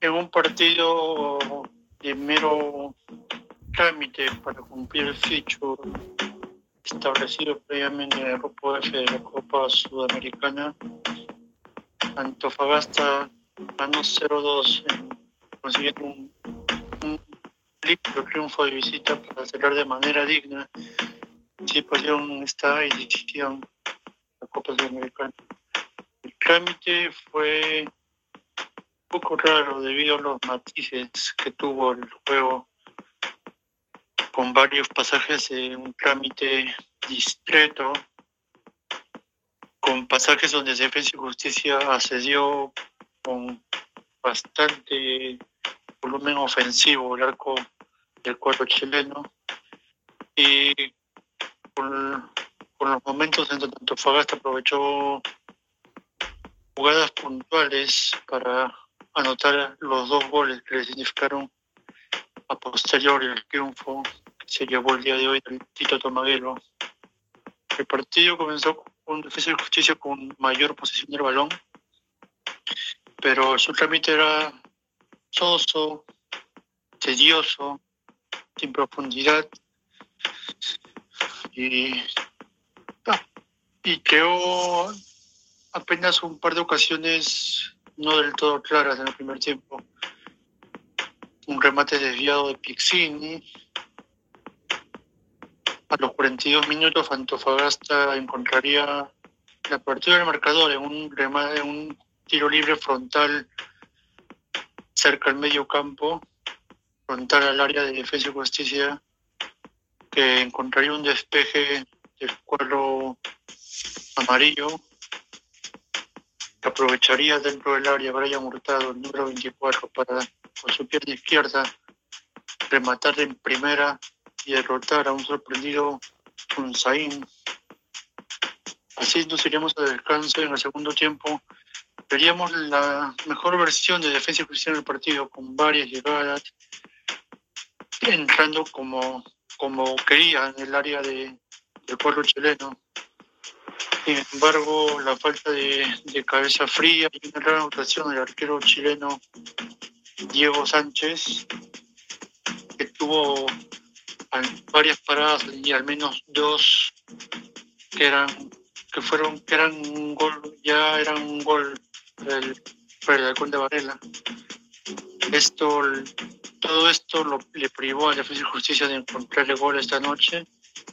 en un partido de mero trámite para cumplir el ficho establecido previamente en el grupo F de la Copa Sudamericana, Antofagasta ganó 0-2 consiguiendo un, un triunfo de visita para cerrar de manera digna situación esta edición de la Copa Sudamericana. El trámite fue poco raro debido a los matices que tuvo el juego con varios pasajes de un trámite discreto, con pasajes donde Defensa y Justicia accedió con bastante volumen ofensivo el arco del cuadro chileno y con, los momentos en donde Antofagasta aprovechó jugadas puntuales para anotar los dos goles que le significaron a posteriori el triunfo que se llevó el día de hoy del Tito Tomaguelo. El partido comenzó con Defensa de Justicia con mayor posesión del balón, pero su trámite era soso, tedioso, sin profundidad y, ah, y creó apenas un par de ocasiones no del todo claras en el primer tiempo. Un remate desviado de Pixini. A los 42 minutos Antofagasta encontraría la partida del marcador en un remate, en un tiro libre frontal cerca al medio campo, frontal al área de defensa y justicia, que encontraría un despeje del cuadro amarillo aprovecharía dentro del área Brian Hurtado, el número 24, para con su pierna izquierda rematar en primera y derrotar a un sorprendido Unzaín. Así nos iríamos a descanso en el segundo tiempo. Veríamos la mejor versión de defensa y posición del partido, con varias llegadas, entrando como, como quería en el área de, del pueblo chileno sin embargo, la falta de, cabeza fría y una gran anotación del arquero chileno Diego Sánchez, que tuvo varias paradas y al menos dos que eran que fueron que eran un gol ya eran un gol del, el de Varela. Esto todo esto lo, le privó a Defensa y Justicia de encontrar el gol esta noche.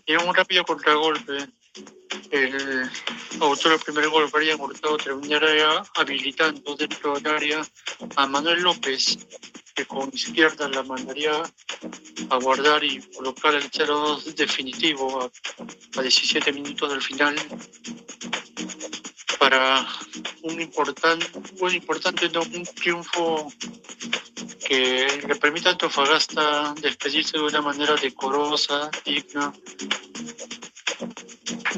Y un rápido contragolpe el autor del primer gol, Brian Hurtado, terminaría habilitando dentro del área a Manuel López, que con izquierda la mandaría a guardar y colocar el 0-2 definitivo a, 17 minutos del final. Para un importante, un importante un triunfo que le permita a Antofagasta despedirse de una manera decorosa, digna,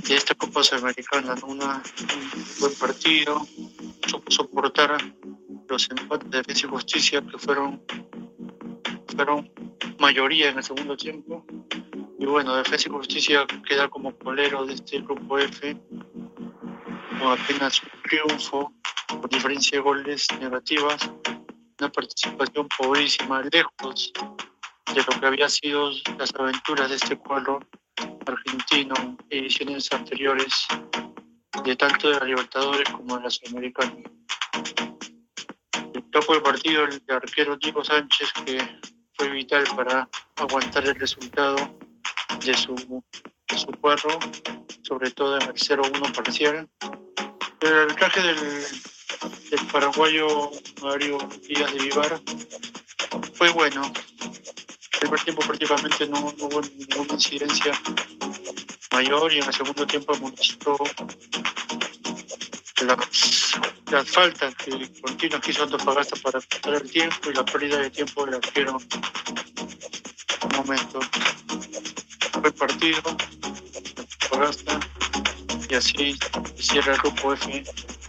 de esta Copa Sudamericana, un buen partido, supo soportar los empates de defensa y justicia que fueron, fueron mayoría en el segundo tiempo. Y bueno, defensa y justicia queda como polero de este grupo F, con apenas un triunfo, por diferencia de goles negativas, una participación pobrísima, lejos de lo que había sido las aventuras de este cuadro argentino, ediciones anteriores de tanto de la Libertadores como de la Sudamericana. El topo del partido, el arquero Diego Sánchez, que fue vital para aguantar el resultado de su, de su cuadro, sobre todo en el 0-1 parcial. El arbitraje del, del paraguayo Mario Díaz de Vivar fue bueno, el primer tiempo prácticamente no, hubo ninguna incidencia mayor y en el segundo tiempo mostró las, las faltas que continuas quiso Antofagasta para pasar el tiempo y la pérdida de tiempo del arquero un momento. Fue partido, Antofagasta y así cierra el grupo F